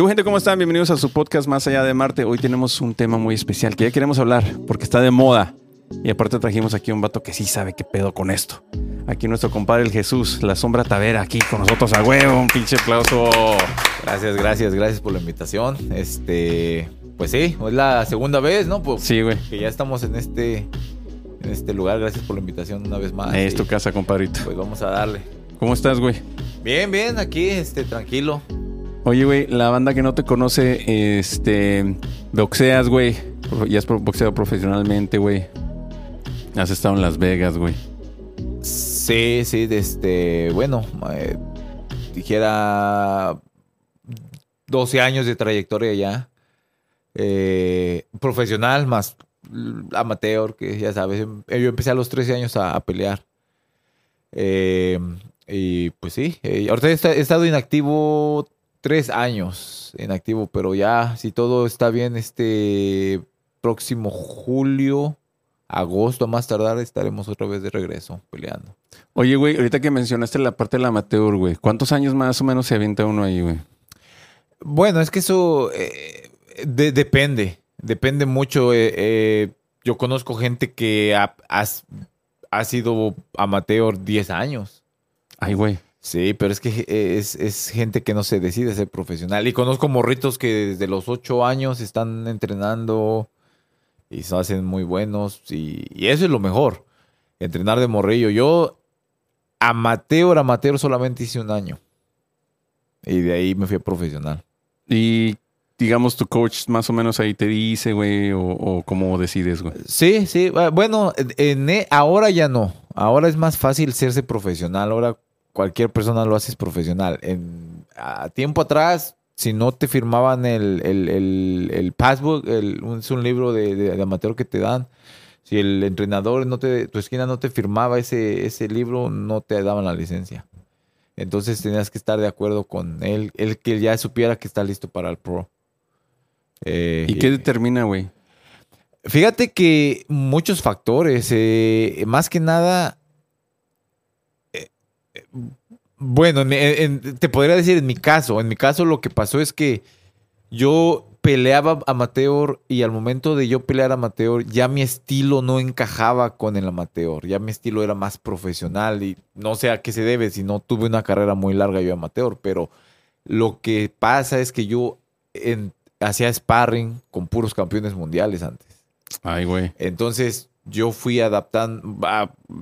¿Qué gente? ¿Cómo están? Bienvenidos a su podcast Más Allá de Marte. Hoy tenemos un tema muy especial que ya queremos hablar porque está de moda. Y aparte trajimos aquí un vato que sí sabe qué pedo con esto. Aquí nuestro compadre el Jesús, la sombra Tavera, aquí con nosotros a huevo. Un pinche aplauso. Gracias, gracias, gracias por la invitación. Este, pues sí, es la segunda vez, ¿no? Pues, Sí, güey. Que ya estamos en este, en este lugar. Gracias por la invitación una vez más. Es tu casa, compadrito. Pues vamos a darle. ¿Cómo estás, güey? Bien, bien, aquí, este, tranquilo. Oye, güey, la banda que no te conoce, este, boxeas, güey. Ya has boxeado profesionalmente, güey. Has estado en Las Vegas, güey. Sí, sí, este, bueno, eh, dijera 12 años de trayectoria ya. Eh, profesional más amateur, que ya sabes, em- yo empecé a los 13 años a, pelear. Eh, y pues sí, eh, ahorita he estado inactivo tres años, inactivo, pero ya, si todo está bien, este próximo julio, agosto a más tardar, estaremos otra vez de regreso peleando. Oye, güey, ahorita que mencionaste la parte del amateur, güey. ¿Cuántos años más o menos se avienta uno ahí, güey? Bueno, es que eso eh, de- depende, depende mucho. eh, eh, yo conozco gente que ha, has- ha sido amateur 10 años. Ay, güey. Sí, pero es que eh, es, es gente que no se decide ser profesional. Y conozco morritos que desde los 8 años están entrenando y se hacen muy buenos. Y, y eso es lo mejor, entrenar de morrillo. Yo, amateur, amateur, solamente hice un año. Y de ahí me fui a profesional. Y digamos, tu coach más o menos ahí te dice, güey, o, o cómo decides, güey. Sí, sí. Bueno, en, e- ahora ya no. Ahora es más fácil serse profesional. Ahora cualquier persona lo haces profesional. En, a tiempo atrás, si no te firmaban el, el, el, el passbook, el- es un libro de, de- de amateur que te dan. Si el entrenador, no te, tu esquina no te firmaba ese, ese libro, no te daban la licencia. Entonces tenías que estar de acuerdo con él, él que ya supiera que está listo para el pro. Eh, ¿Y qué determina, güey? Fíjate que muchos factores, eh, más que nada, eh, eh, bueno, en te podría decir en mi caso, en mi caso lo que pasó es que yo peleaba amateur y al momento de yo pelear amateur ya mi estilo no encajaba con el amateur, ya mi estilo era más profesional y no sé a qué se debe, si no tuve una carrera muy larga yo amateur, pero lo que pasa es que yo en- hacía sparring con puros campeones mundiales antes. Ay, güey. Entonces yo fui adaptando,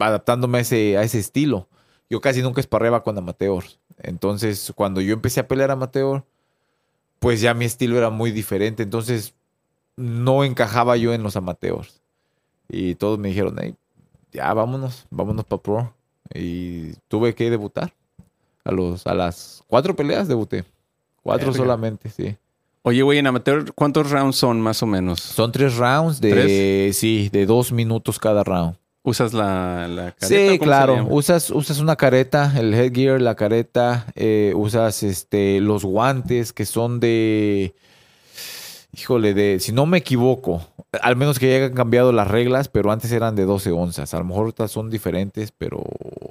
adaptándome a ese, a ese estilo. Yo casi nunca esparreaba con amateurs. Entonces cuando yo empecé a pelear amateur, pues ya mi estilo era muy diferente. Entonces no encajaba yo en los amateurs. Y todos me dijeron, "Ey, ya vámonos, vámonos para pro. Y tuve que debutar. A, los, a las cuatro peleas debuté. Cuatro solamente, sí. Oye, güey, en amateur, ¿cuántos rounds son más o menos? Son tres rounds de, sí, de dos minutos cada round. ¿Usas la, la careta? Sí, ¿Cómo se claro. Usas, usas una careta, el headgear, la careta, eh, usas este, los guantes que son de. Híjole, de. Si no me equivoco, al menos que ya hayan cambiado las reglas, pero antes eran de 12 onzas. A lo mejor son diferentes, pero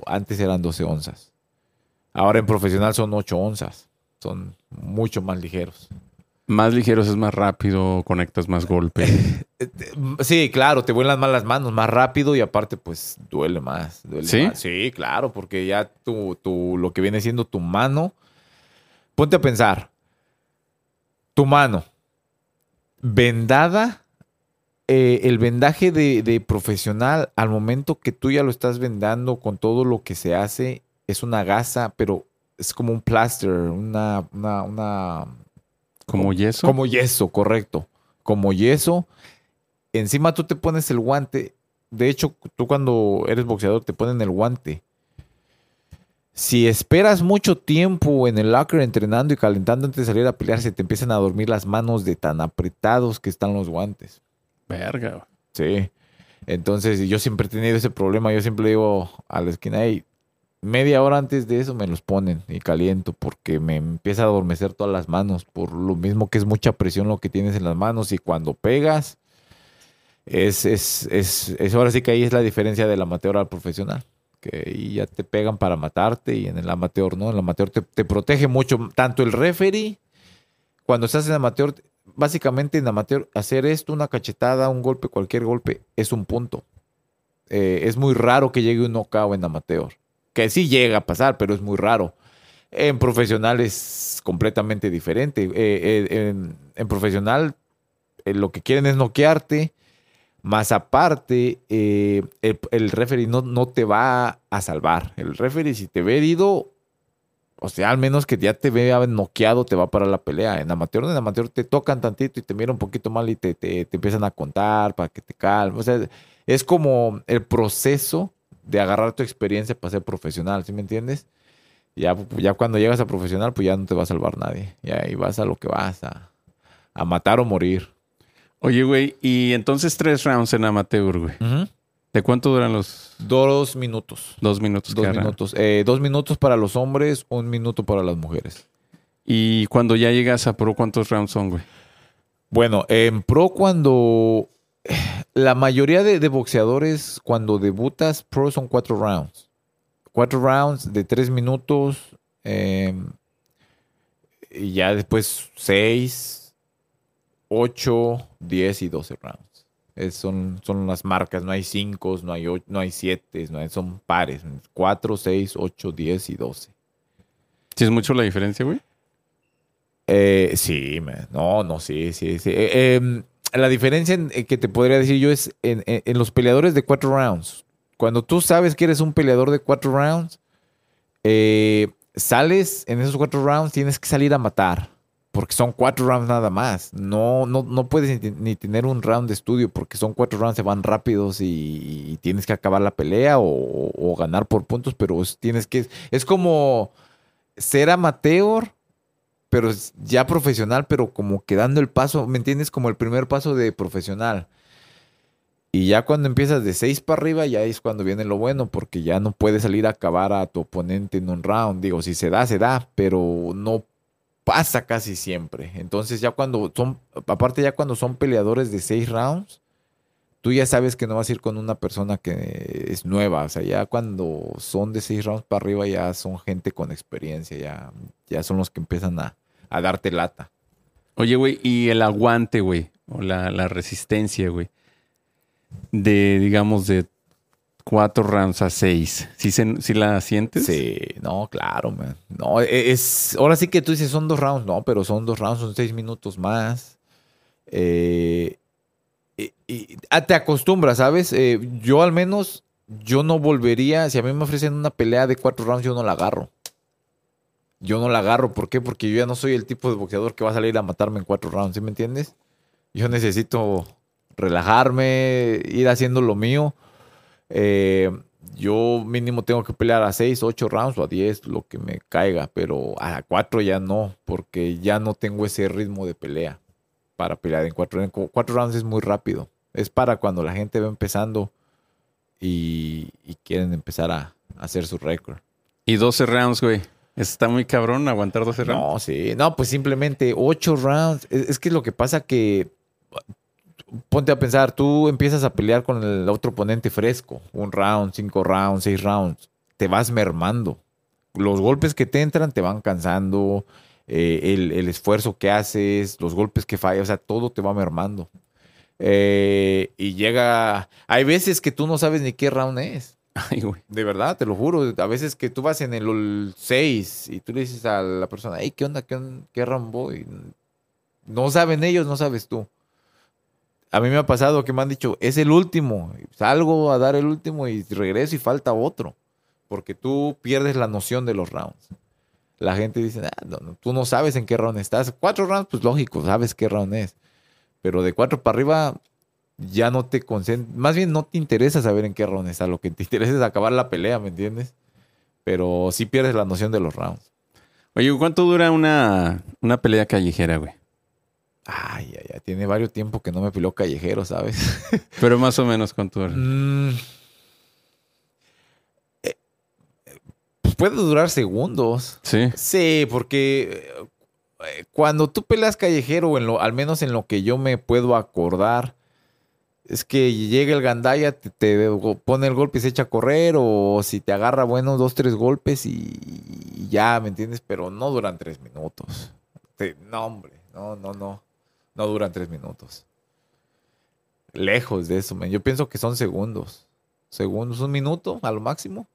antes eran 12 onzas. Ahora en profesional son 8 onzas. Son mucho más ligeros. Más ligeros es más rápido, conectas más golpe. Sí, claro, te vuelan más las manos, más rápido y aparte, pues duele más. duele ¿Sí? más. Sí, claro, porque ya tu, tu, lo que viene siendo tu mano. Ponte a pensar. Tu mano. Vendada. eh, el vendaje de, de profesional, al momento que tú ya lo estás vendando con todo lo que se hace, es una gasa, pero es como un plaster, una, una, una ¿Como yeso? como yeso, correcto. Como yeso. Encima tú te pones el guante. De hecho, tú cuando eres boxeador te ponen el guante. Si esperas mucho tiempo en el locker entrenando y calentando antes de salir a pelear, se te empiezan a dormir las manos de tan apretados que están los guantes. Verga. Sí. Entonces, yo siempre he tenido ese problema. Yo siempre digo a la esquina, hey, media hora antes de eso me los ponen y caliento porque me empieza a adormecer todas las manos. Por lo mismo que es mucha presión lo que tienes en las manos y cuando pegas, es, es, es, ahora sí que ahí es la diferencia del amateur al profesional. Que ahí ya te pegan para matarte y en el amateur no. En el amateur te, te protege mucho tanto el referee cuando estás en amateur, básicamente en amateur, hacer esto, una cachetada, un golpe, cualquier golpe, es un punto. Eh, es muy raro que llegue un knockout en amateur. Que sí llega a pasar, pero es muy raro. En profesional es completamente diferente. Eh, eh, en, profesional eh, lo que quieren es noquearte, más aparte, el, el referee no, no te va a salvar. El referee, si te ve herido, o sea, al menos que ya te vea noqueado, te va para la pelea. En amateur, en amateur te tocan tantito y te miran un poquito mal y te, te, te empiezan a contar para que te calmes. O sea, es como el proceso de agarrar tu experiencia para ser profesional, ¿sí me entiendes? Ya, ya cuando llegas a profesional, pues ya no te va a salvar nadie. Ya ahí vas a lo que vas, a, a matar o morir. Oye, güey, y entonces tres rounds en amateur, güey. ¿De cuánto duran los Dos minutos. dos minutos? Dos minutos. Eh, dos minutos para los hombres, un minuto para las mujeres. Y cuando ya llegas a pro, ¿cuántos rounds son, güey? Bueno, en pro cuando... La mayoría de, de boxeadores cuando debutas pro son cuatro rounds. Cuatro rounds de tres minutos. eh, y ya después seis, ocho, diez y doce rounds. Es- son, son las marcas. No hay cinco, no hay, ocho, no hay siete, no hay- son pares. Cuatro, seis, ocho, diez y doce. ¿Sí es mucho la diferencia, güey? Eh, sí, man. no, no, sí, sí, sí. Eh, em, la diferencia en- eh, que te podría decir yo es en, los peleadores de cuatro rounds. Cuando tú sabes que eres un peleador de cuatro rounds, eh, sales en esos cuatro rounds, tienes que salir a matar. Porque son cuatro rounds nada más. No, no, no puedes ni, tener un round de estudio porque son cuatro rounds, se van rápidos y, tienes que acabar la pelea o, ganar por puntos, pero es- tienes que... Es como ser amateur, pero ya profesional, pero como que dando el paso, ¿me entiendes? Como el primer paso de profesional. Y ya cuando empiezas de seis para arriba, ya es cuando viene lo bueno, porque ya no puedes salir a acabar a tu oponente en un round. Digo, si se da, se da, pero no pasa casi siempre. Entonces ya cuando son, aparte ya cuando son peleadores de seis rounds, tú ya sabes que no vas a ir con una persona que es nueva. O sea, ya cuando son de seis rounds para arriba, ya son gente con experiencia, ya, ya son los que empiezan a, a darte lata. Oye, güey, y el aguante, güey, o la, la resistencia, güey, de, digamos, de cuatro rounds a seis. ¿Sí, se, sí la sientes? Sí, no, claro, man. No, e- es. Ahora sí que tú dices son dos rounds, no, pero son dos rounds, son seis minutos más. Eh, y, ah, te acostumbras, ¿sabes? Eh, yo al menos, yo no volvería. Si a mí me ofrecen una pelea de cuatro rounds, yo no la agarro. Yo no la agarro. ¿Por qué? Porque yo ya no soy el tipo de boxeador que va a salir a matarme en cuatro rounds, ¿sí me entiendes? Yo necesito relajarme, ir haciendo lo mío. Eh, yo mínimo tengo que pelear a 6, 8 rounds o a 10, lo que me caiga, pero a 4 ya no, porque ya no tengo ese ritmo de pelea para pelear en 4 En 4 rounds es muy rápido. Es para cuando la gente va empezando y, y quieren empezar a, a hacer su récord. Y 12 rounds, güey. Está muy cabrón aguantar 12 rounds. No, sí. No, pues simplemente 8 rounds. Es, es que lo que pasa que ponte a pensar, tú empiezas a pelear con el otro oponente fresco, un round, cinco rounds, seis rounds, te vas mermando. Los golpes que te entran te van cansando, eh, el, el esfuerzo que haces, los golpes que fallas, o sea, todo te va mermando. Eh, y llega, hay veces que tú no sabes ni qué round es. Ay, güey. De verdad, te lo juro. A veces que tú vas en el 6 y tú le dices a la persona, hey, ¿qué onda? ¿Qué, qué round voy? No saben ellos, no sabes tú. A mí me ha pasado que me han dicho, es el último. Salgo a dar el último y regreso y falta otro. Porque tú pierdes la noción de los rounds. La gente dice, "Ah, no, no, tú no sabes en qué round estás. Cuatro rounds, pues lógico, sabes qué round es. Pero de cuatro para arriba, ya no te concentras. Más bien no te interesa saber en qué round está. Lo que te interesa es acabar la pelea, ¿me entiendes? Pero sí pierdes la noción de los rounds. Oye, ¿cuánto dura una, una pelea callejera, güey? Ay, ay, ay. Tiene varios tiempos que no me peló callejero, ¿sabes? Pero más o menos cuánto dura. Mm. Eh, pues puede durar segundos. Sí. Sí, porque eh, cuando tú peleas callejero, en lo, al menos en lo que yo me puedo acordar, es que llega el gandaya, te, te pone el golpe y se echa a correr, o si te agarra, bueno, dos, tres golpes y, y ya, ¿me entiendes? Pero no duran tres minutos. Te- no, hombre, No, no, no. No duran tres minutos. Lejos de eso, man. Yo pienso que son segundos. Segundos, un minuto a lo máximo.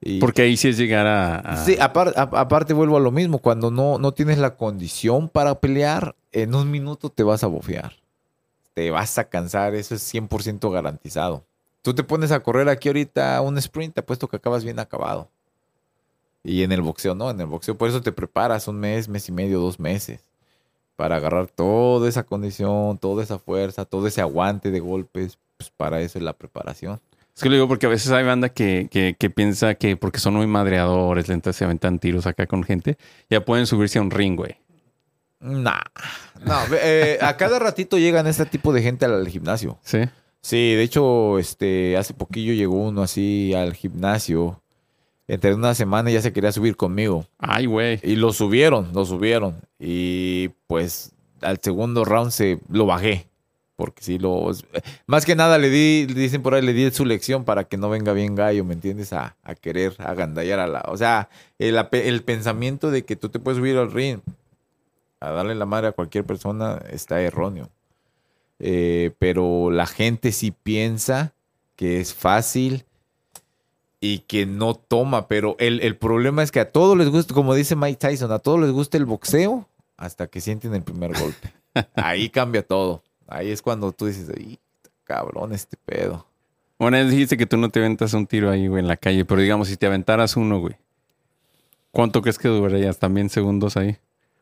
Y- Porque ahí sí es llegar a... a- Sí, apar- a- aparte vuelvo a lo mismo. Cuando no, no tienes la condición para pelear, en un minuto te vas a bofear. Te vas a cansar, eso es 100% garantizado. Tú te pones a correr aquí ahorita un sprint, te apuesto que acabas bien acabado. Y en el boxeo no, en el boxeo por eso te preparas un mes, mes y medio, dos meses. Para agarrar toda esa condición, toda esa fuerza, todo ese aguante de golpes. Pues para eso es la preparación. Es que lo digo porque a veces hay banda que, que, que piensa que porque son muy madreadores, lentas se aventan tiros acá con gente, ya pueden subirse a un ring, güey. Nah, no, eh, a cada ratito llegan este tipo de gente al, al gimnasio. Sí. Sí, de hecho, este, hace poquillo llegó uno así al gimnasio. Entre una semana ya se quería subir conmigo. Ay, güey. Y lo subieron, lo subieron. Y pues al segundo round se lo bajé. Porque sí, lo. Más que nada le di, dicen por ahí, le di su lección para que no venga bien gallo, ¿me entiendes? A, a querer agandallar a la. O sea, el, el pensamiento de que tú te puedes subir al ring a darle la madre a cualquier persona está erróneo. Eh, pero la gente sí piensa que es fácil y que no toma. Pero el, el problema es que a todos les gusta, como dice Mike Tyson, a todos les gusta el boxeo hasta que sienten el primer golpe. Ahí cambia todo. Ahí es cuando tú dices, "Ay, cabrón, este pedo. Bueno, dijiste que tú no te aventas un tiro ahí, güey, en la calle, pero digamos, si te aventaras uno, güey, ¿cuánto crees que durarías? ¿También segundos ahí?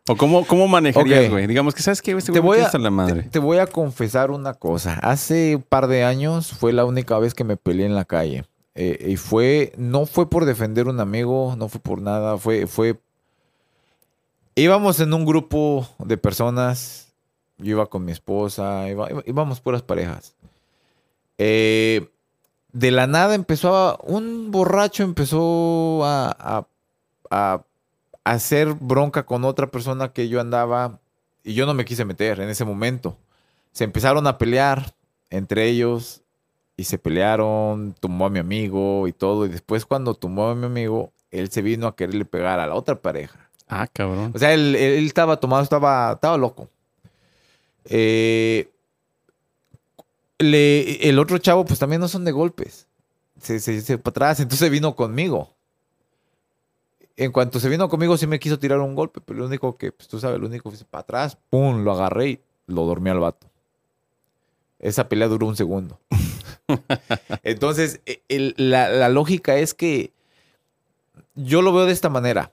¿O cómo, cómo manejarías, güey? Digamos que, ¿sabes qué? Este Te voy, a, la madre. te- te voy a confesar una cosa. Hace un par de años fue la única vez que me peleé en la calle. Eh, y fue, no fue por defender un amigo, no fue por nada, fue, fue... Íbamos en un grupo de personas, yo iba con mi esposa, iba- íbamos puras parejas. Eh, de la nada empezó a, un borracho empezó a, a- a hacer bronca con otra persona que yo andaba y yo no me quise meter en ese momento. Se empezaron a pelear entre ellos y se pelearon, tumbó a mi amigo y todo. Y después cuando tumbó a mi amigo, él se vino a quererle pegar a la otra pareja. Ah, cabrón. O sea, él, él estaba tomado, estaba, estaba loco. Eh, le- el otro chavo, pues también no son de golpes. Se, se, se para atrás, entonces vino conmigo. En cuanto se vino conmigo, sí me quiso tirar un golpe, pero lo único que, pues tú sabes, lo único que para atrás, pum, lo agarré y lo dormí al vato. Esa pelea duró un segundo. Entonces, e- el- la, la lógica es que yo lo veo de esta manera.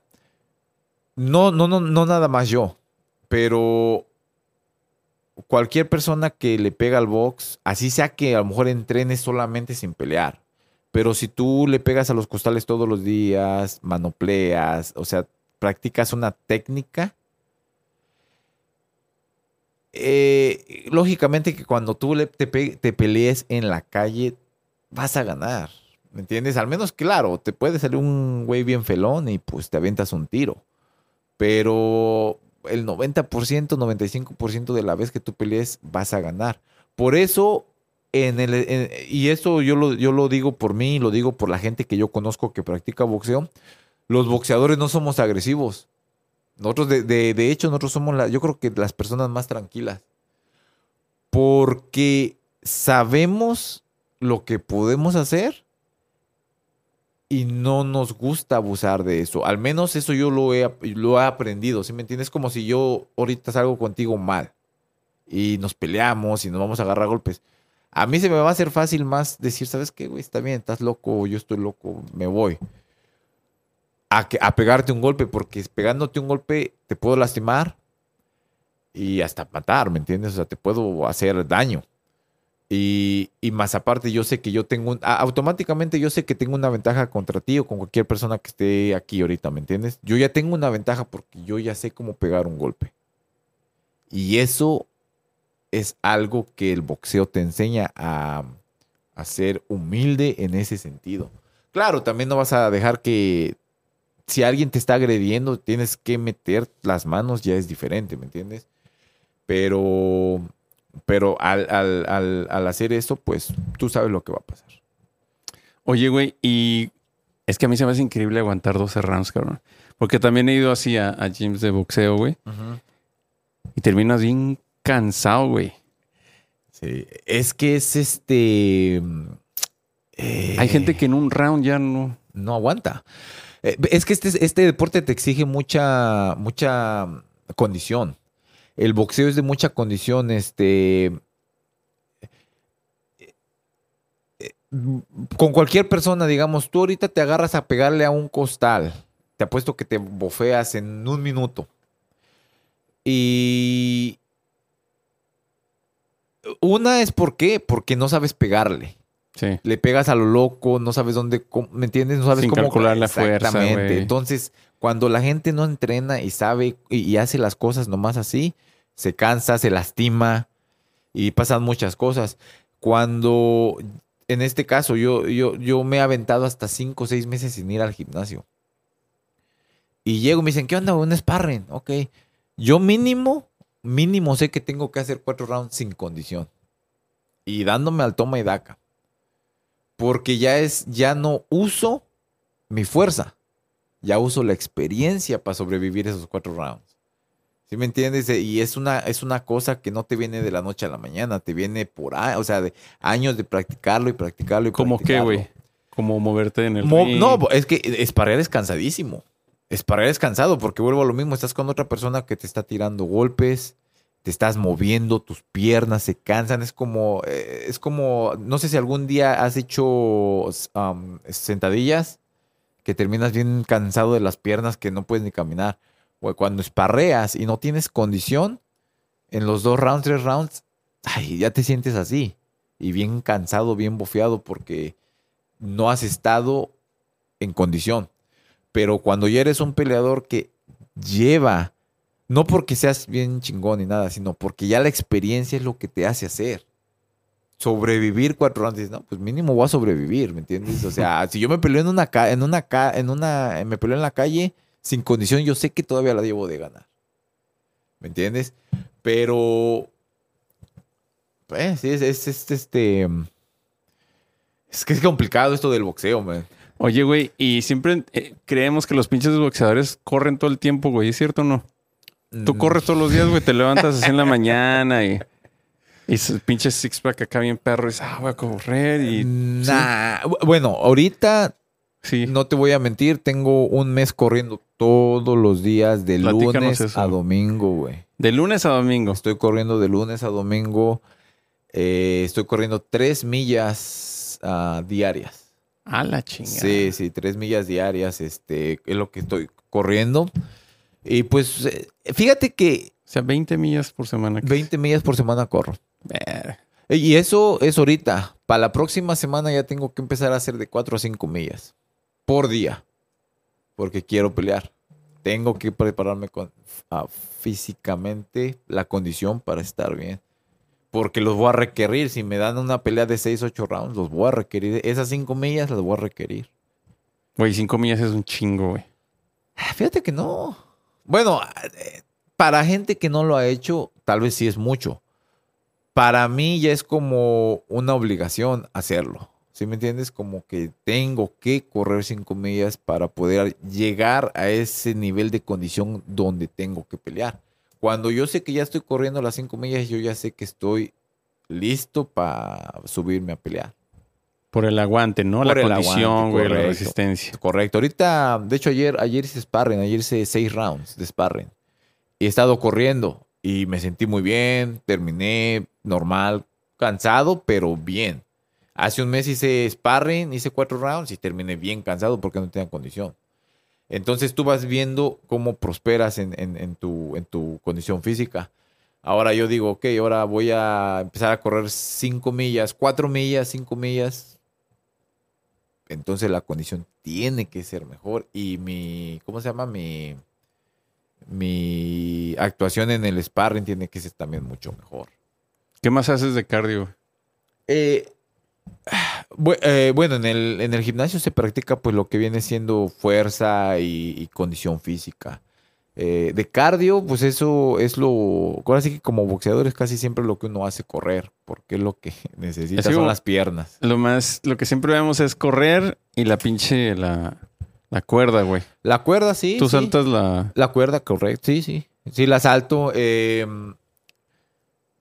No, no, no, no nada más yo, pero cualquier persona que le pega al box, así sea que a lo mejor entrene solamente sin pelear, pero si tú le pegas a los costales todos los días, manopleas, o sea, practicas una técnica, eh, lógicamente que cuando tú le- te, te pelees en la calle, vas a ganar. ¿Me entiendes? Al menos, claro, te puede salir un güey bien felón y pues te aventas un tiro. Pero el 90%, 95% de la vez que tú pelees vas a ganar. Por eso, en el, y eso yo lo, yo lo digo por mí, lo digo por la gente que yo conozco que practica boxeo, los boxeadores no somos agresivos. Nosotros, de, de- de hecho, nosotros somos, la, yo creo que las personas más tranquilas. Porque sabemos lo que podemos hacer y no nos gusta abusar de eso. Al menos eso yo lo he, lo he aprendido, ¿sí me entiendes? Como si yo ahorita salgo contigo mal y nos peleamos y nos vamos a agarrar golpes. A mí se me va a hacer fácil más decir, ¿sabes qué, güey? Está bien, estás loco, yo estoy loco, me voy. A, que, a pegarte un golpe, porque pegándote un golpe te puedo lastimar y hasta matar, ¿me entiendes? O sea, te puedo hacer daño. Y, y más aparte, yo sé que yo tengo un, automáticamente yo sé que tengo una ventaja contra ti o con cualquier persona que esté aquí ahorita, ¿me entiendes? Yo ya tengo una ventaja porque yo ya sé cómo pegar un golpe. Y eso es algo que el boxeo te enseña a, a ser humilde en ese sentido. Claro, también no vas a dejar que si alguien te está agrediendo, tienes que meter las manos, ya es diferente, ¿me entiendes? Pero, pero al, al- al- al hacer eso, pues tú sabes lo que va a pasar. Oye, güey, y es que a mí se me hace increíble aguantar 12 rounds, cabrón. Porque también he ido así a, a gyms de boxeo, güey. Y terminas bien cansado, güey. Sí. Es que es este. eh, Hay gente que en un round ya no. no aguanta. Eh, Es que este, este deporte te exige mucha, mucha condición. El boxeo es de mucha condición. Este. eh, Con cualquier persona, digamos, tú ahorita te agarras a pegarle a un costal. Te apuesto que te bofeas en un minuto. Y. Una es por qué, porque no sabes pegarle Sí. le pegas a lo loco, no sabes dónde, ¿me entiendes? No sabes Sin cómo calcular la fuerza, Exactamente. Entonces, cuando la gente no entrena y sabe y, hace las cosas nomás así, se cansa, se lastima y pasan muchas cosas. Cuando, en este caso, yo, yo, yo me he aventado hasta cinco o seis meses sin ir al gimnasio. Y llego y me dicen, ¿qué onda? Un sparring. Ok. Yo mínimo, mínimo sé que tengo que hacer cuatro rounds sin condición. Y dándome al toma y daca. Porque ya es, ya no uso mi fuerza. Ya uso la experiencia para sobrevivir esos cuatro rounds. ¿Sí me entiendes? Y es una, es una cosa que no te viene de la noche a la mañana, te viene por años, o sea, de años de practicarlo y practicarlo y ¿Cómo qué, practicarlo. güey? Como moverte en el Mo- ring. no, es que esparrear es cansadísimo. Esparrear es cansado porque vuelvo a lo mismo. Estás con otra persona que te está tirando golpes, te estás moviendo, tus piernas se cansan. Es como, eh, es como, no sé si algún día has hecho um, sentadillas que terminas bien cansado de las piernas que no puedes ni caminar. O cuando esparreas y no tienes condición, en los dos rounds, tres rounds, ay, ya te sientes así. Y bien cansado, bien bofeado porque no has estado en condición. Pero cuando ya eres un peleador que lleva, no porque seas bien chingón ni nada, sino porque ya la experiencia es lo que te hace hacer. Sobrevivir cuatro dices, no, pues mínimo voy a sobrevivir, ¿me entiendes? O sea, si yo me peleo en una ca- en una ca- en una me peleo en la calle sin condición, yo sé que todavía la llevo de ganar. ¿Me entiendes? Pero pues sí, es, es- es, este es que es complicado esto del boxeo, man. Oye, güey, y siempre eh, creemos que los pinches boxeadores corren todo el tiempo, güey. ¿Es cierto o no? Tú Mm. corres todos los días, güey. Te levantas así en la mañana y... Y ese pinche six-pack acá bien perro. Y dices, ah, voy a correr y... Nah, bu- Bueno, ahorita Sí. no te voy a mentir, tengo un mes corriendo todos los días de Platícanos lunes eso. a domingo, güey. De lunes a domingo. Estoy corriendo de lunes a domingo. eh, estoy corriendo tres millas ah, diarias. A la chingada. Sí, sí, tres millas diarias, este, es lo que estoy corriendo. Y pues, eh, fíjate que O sea, 20 millas por semana. 20 millas por semana corro. Ver. Y eso es ahorita. Para la próxima semana ya tengo que empezar a hacer de 4 a 5 millas por día. Porque quiero pelear. Tengo que prepararme con, ah, físicamente la condición para estar bien. Porque los voy a requerir. Si me dan una pelea de 6, 8 rounds, los voy a requerir. Esas 5 millas las voy a requerir. Güey, 5 millas es un chingo, güey. Ah, Fíjate que no. Bueno, eh, para gente que no lo ha hecho, tal vez sí es mucho. Para mí ya es como una obligación hacerlo. ¿Sí me entiendes? Como que tengo que correr cinco millas para poder llegar a ese nivel de condición donde tengo que pelear. Cuando yo sé que ya estoy corriendo las cinco millas, yo ya sé que estoy listo para subirme a pelear. Por el aguante, ¿no? Por la condición, aguante, güey, la resistencia. Correcto. Ahorita, de hecho, ayer, ayer hice sparring, ayer hice seis rounds de sparring. Y he estado corriendo y me sentí muy bien, terminé normal, cansado, pero bien. Hace un mes hice sparring, hice cuatro rounds y terminé bien cansado porque no tenía condición. Entonces tú vas viendo cómo prosperas en, en- tu, en tu condición física. Ahora yo digo, ok, ahora voy a empezar a correr cinco millas, cuatro millas, cinco millas. Entonces la condición tiene que ser mejor y mi, ¿cómo se llama? Mi, mi actuación en el sparring tiene que ser también mucho mejor. ¿Qué más haces de cardio? Eh, eh, bueno, en el, en el gimnasio se practica pues lo que viene siendo fuerza y, y condición física. Eh, de cardio, pues eso es lo... Ahora sí que como boxeadores casi siempre lo que uno hace correr, porque lo que necesita Así son las piernas. Lo más, lo que siempre vemos es correr y la pinche, la, la cuerda, güey. La cuerda, sí. Tú sí. saltas la... La cuerda, correcto, sí, sí. Sí, la salto. eh,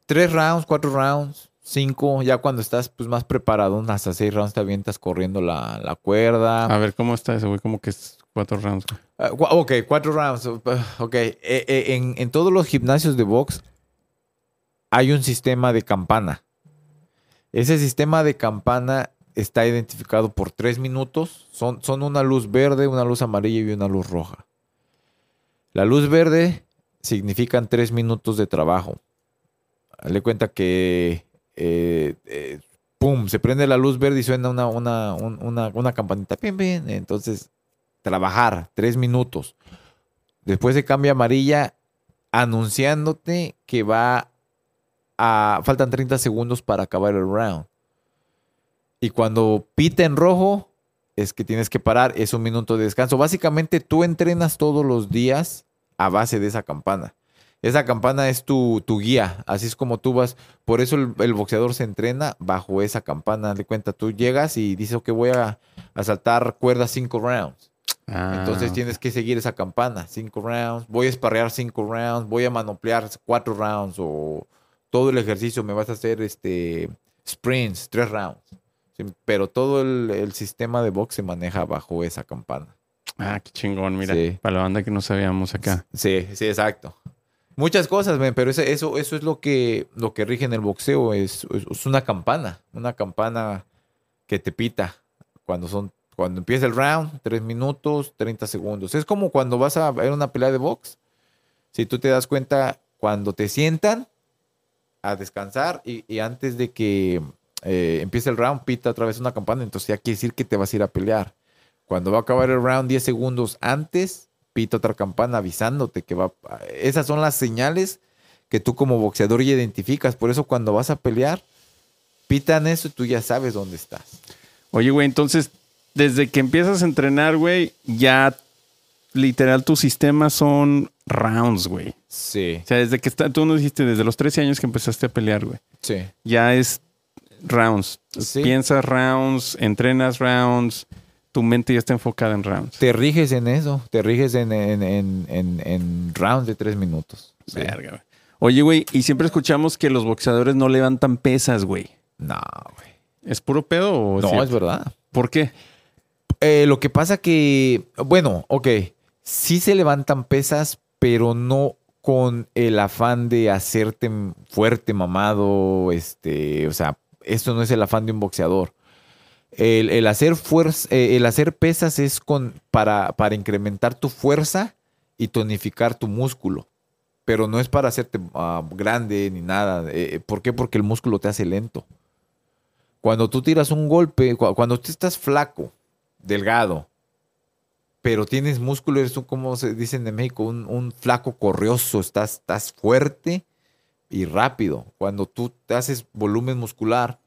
tres rounds, cuatro rounds, cinco. Ya cuando estás pues más preparado, hasta seis rounds te avientas corriendo la, la cuerda. A ver, ¿cómo está eso, güey? Como que es cuatro rounds. Ah, ok, cuatro rounds. uh, Ok, Eh, eh, en, en todos los gimnasios de box hay un sistema de campana. Ese sistema de campana está identificado por tres minutos. Son, son una luz verde, una luz amarilla y una luz roja. La luz verde significan tres minutos de trabajo. Dale cuenta que eh, eh, pum, se prende la luz verde y suena una, una, un- una, una campanita. Pim, pim. Entonces, trabajar tres minutos. Después se cambia amarilla anunciándote que va a... Faltan 30 segundos para acabar el round. Y cuando pita en rojo, es que tienes que parar, es un minuto de descanso. Básicamente tú entrenas todos los días a base de esa campana. Esa campana es tu, tu guía, así es como tú vas. Por eso el, el boxeador se entrena bajo esa campana. De cuenta, tú llegas y dices que voy a, a saltar cuerdas cinco rounds. Ah, Entonces tienes que seguir esa campana. Cinco rounds, voy a esparrear cinco rounds, voy a manoplear cuatro rounds o todo el ejercicio me vas a hacer este sprints, tres rounds. Sí, pero todo el, el sistema de box se maneja bajo esa campana. Ah, qué chingón, mira. Sí. Para la banda que no sabíamos acá. Sí, sí, exacto. Muchas cosas, men, pero eso, eso es lo que, lo que rige en el boxeo. Es, una campana, una campana que te pita cuando son, cuando empieza el round, tres minutos, 30 segundos. Es como cuando vas a ver una pelea de box. Si tú te das cuenta, cuando te sientan a descansar y, y antes de que eh, empiece el round, pita otra vez una campana, entonces ya quiere decir que te vas a ir a pelear. Cuando va a acabar el round 10 segundos antes, pita otra campana avisándote que va. Esas son las señales que tú como boxeador ya identificas. Por eso cuando vas a pelear, pitan eso y tú ya sabes dónde estás. Oye, güey, entonces, desde que empiezas a entrenar, güey, ya literal tus sistemas son rounds, güey. Sí, O sea, desde que está, tú nos dijiste desde los 13 años que empezaste a pelear, güey. sí. Ya es rounds. Sí. Piensas rounds, entrenas rounds, tu mente ya está enfocada en rounds. Te riges en eso, te riges en, en, en, rounds de tres minutos. Sí. Verga, güey. Oye, güey, y siempre escuchamos que los boxeadores no levantan pesas, güey. No, güey. ¿Es puro pedo o No, cierto? es verdad. ¿Por qué? Eh, lo que pasa que, bueno, ok, sí se levantan pesas, pero no con el afán de hacerte fuerte, mamado, este, o sea, esto no es el afán de un boxeador. El, el hacer eh, el hacer pesas es con, para, para incrementar tu fuerza y tonificar tu músculo. Pero no es para hacerte ah, grande ni nada. Eh, ¿Por qué? Porque el músculo te hace lento. Cuando tú tiras un golpe, cu- cuando tú estás flaco, delgado, pero tienes músculo, eres un, como se dice en México, un, un flaco corrioso, estás, estás fuerte y rápido. Cuando tú te haces volumen muscular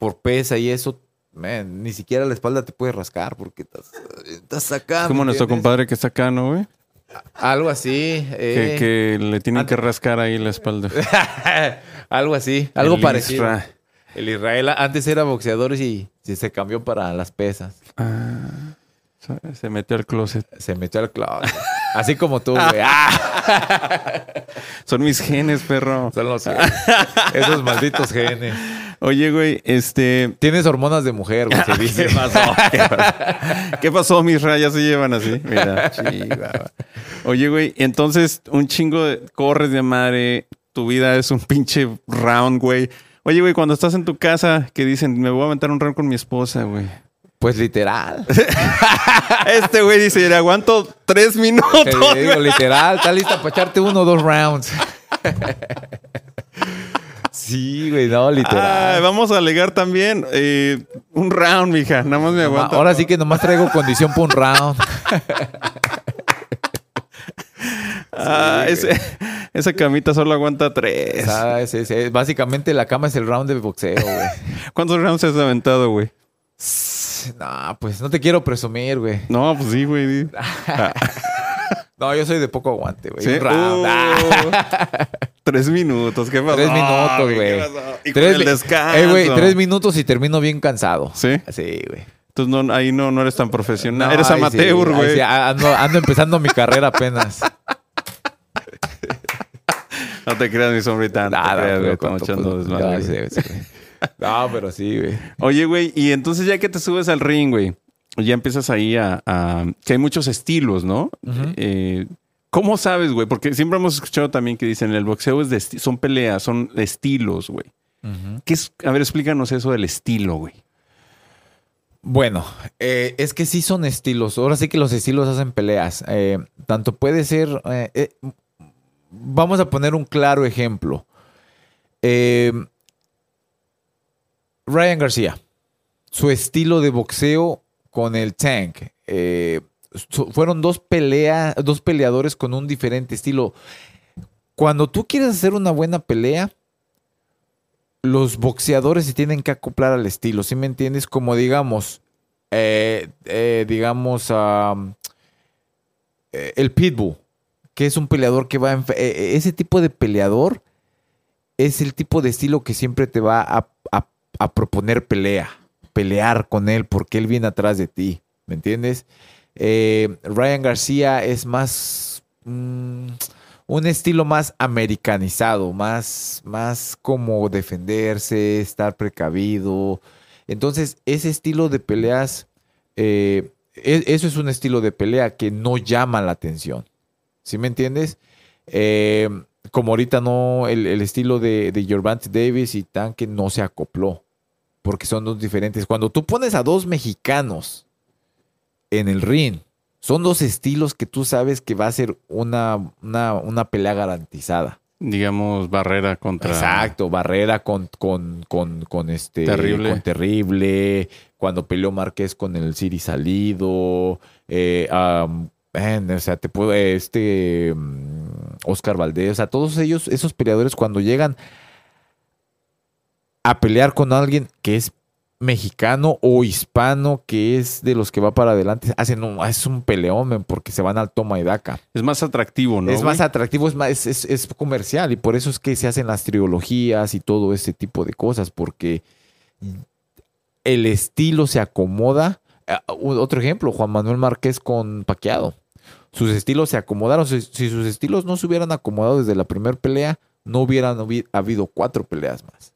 por pesa y eso, man, ni siquiera la espalda te puede rascar porque estás, estás acá. Es como ¿me nuestro compadre que está acá, ¿no, güey? Algo así. Que, eh, que le tienen que rascar ahí la espalda. algo así, algo El parecido. Isra. El Israel antes era boxeador y, y se cambió para las pesas. Ah, se metió al closet. Se metió al closet. Así como tú, güey. Ah, Son mis genes, perro. son los esos malditos genes. Oye, güey, este. Tienes hormonas de mujer, güey, se dice. ¿Qué pasó? ¿Qué pasó? ¿Qué pasó, mis rayas? Se llevan así. Mira, chihuahua. Oye, güey, entonces un chingo de corres de madre. Tu vida es un pinche round, güey. Oye, güey, cuando estás en tu casa, que dicen, me voy a aventar un round con mi esposa, güey. Pues literal. Este güey dice, le aguanto tres minutos. Te digo, literal. Está lista para echarte uno o dos rounds. Sí, güey, no, Ay, literal. vamos a alegar también eh, un round, mija. Nada más me aguanta. Ahora sí que nomás traigo condición para un round. Ah, ese- esa camita solo aguanta tres. Es- es- es- básicamente la cama es el round de boxeo, güey. ¿Cuántos rounds has aventado, güey? No, pues no te quiero presumir, güey. No, pues sí, güey. No, yo soy de poco aguante, güey. ¿Sí? Un round. Uh, tres minutos, ¿qué pasó? Tres minutos. Eh, güey, tres minutos y termino bien cansado. ¿Sí? Sí, güey. Entonces no, ahí no, no eres tan profesional. No, eres sí, amateur, güey. sí, ando, ando empezando mi carrera apenas. No te creas, mi sombrita. No te Nada, creas, güey, estamos echando pues, desmadre, No, pero sí, güey. Oye, güey, y entonces ya que te subes al ring, güey, ya empiezas ahí a, a- que hay muchos estilos, ¿no? Eh, ¿Cómo sabes, güey? Porque siempre hemos escuchado también que dicen el boxeo es de son peleas, son estilos, güey. ¿Qué es? A ver, explícanos eso del estilo, güey. Bueno, eh, es que sí son estilos. Ahora sí que los estilos hacen peleas. Eh, tanto puede ser. eh, eh, vamos a poner un claro ejemplo. Eh, Ryan García. Su estilo de boxeo con el Tank. eh, fueron dos, dos peleadores con un diferente estilo. Cuando tú quieres hacer una buena pelea, los boxeadores se tienen que acoplar al estilo, ¿sí me entiendes? Como digamos, eh, eh, digamos, am, eh, el Pitbull, que es un peleador que va eh, ese tipo de peleador es el tipo de estilo que siempre te va a, a- proponer pelea, pelear con él porque él viene atrás de ti, ¿me entiendes? Eh, Ryan García es más... mm, un estilo más americanizado, más, más como defenderse, estar precavido. Entonces, ese estilo de peleas, eh, e- eso es un estilo de pelea que no llama la atención. ¿Sí me entiendes? Eh, como ahorita no, el, el estilo de, de Gervonta Davis y Tanque no se acopló, porque son dos diferentes. Cuando tú pones a dos mexicanos en el ring, son dos estilos que tú sabes que va a ser una, una, una pelea garantizada. Digamos, barrera contra. Exacto, Barrera con, con, con, con este Terrible. con Terrible, cuando peleó Márquez con el Siri Salido, eh, man, o sea, te puedo, este mm, Oscar Valdés, o sea, todos ellos, esos peleadores cuando llegan a pelear con alguien que es mexicano o hispano, que es de los que va para adelante, hacen un, es un peleón, porque se van al toma y daca Es más atractivo, ¿no? es más atractivo, es, más, es, es- es comercial y por eso es que se hacen las trilogías y todo ese tipo de cosas, porque el estilo se acomoda. Ah, Otro ejemplo, Juan Manuel Márquez con Paqueado. Sus estilos se acomodaron. Si, sus estilos no se hubieran acomodado desde la primera pelea, no hubieran habi- habido cuatro peleas más.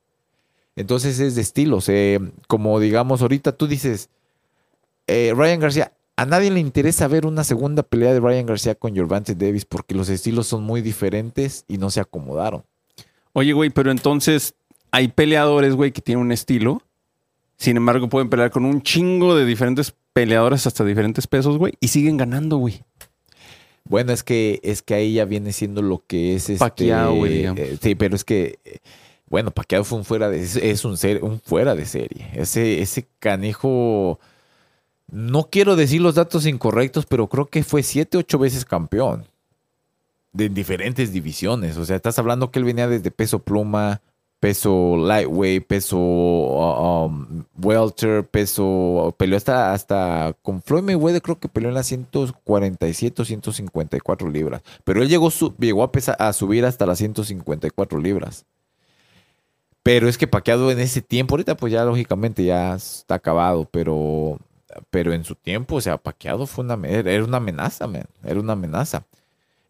Entonces es de estilos. eh, como digamos ahorita tú dices, eh, Ryan García, a nadie le interesa ver una segunda pelea de Ryan García con Gervonta Davis porque los estilos son muy diferentes y no se acomodaron. Oye, güey, pero entonces hay peleadores, güey, que tienen un estilo. Sin embargo, pueden pelear con un chingo de diferentes peleadores hasta diferentes pesos, güey, y siguen ganando, güey. Bueno, es que es que ahí ya viene siendo lo que es este, Pacquiao, güey, eh, sí, pero es que bueno, Pacquiao fue un fuera de es un ser, un fuera de serie. Ese ese canijo no quiero decir los datos incorrectos, pero creo que fue siete, ocho veces campeón de diferentes divisiones. O sea, estás hablando que él venía desde peso pluma, peso lightweight, peso uh, um, welter, peso peleó hasta hasta con Floyd Mayweather creo que peleó en las 147 o 154 libras, pero él llegó su- llegó a a subir hasta las 154 libras. Pero es que Paqueado en ese tiempo, ahorita pues ya lógicamente ya está acabado, pero pero en su tiempo, o sea, Paqueado fue una era una amenaza, man, era una amenaza.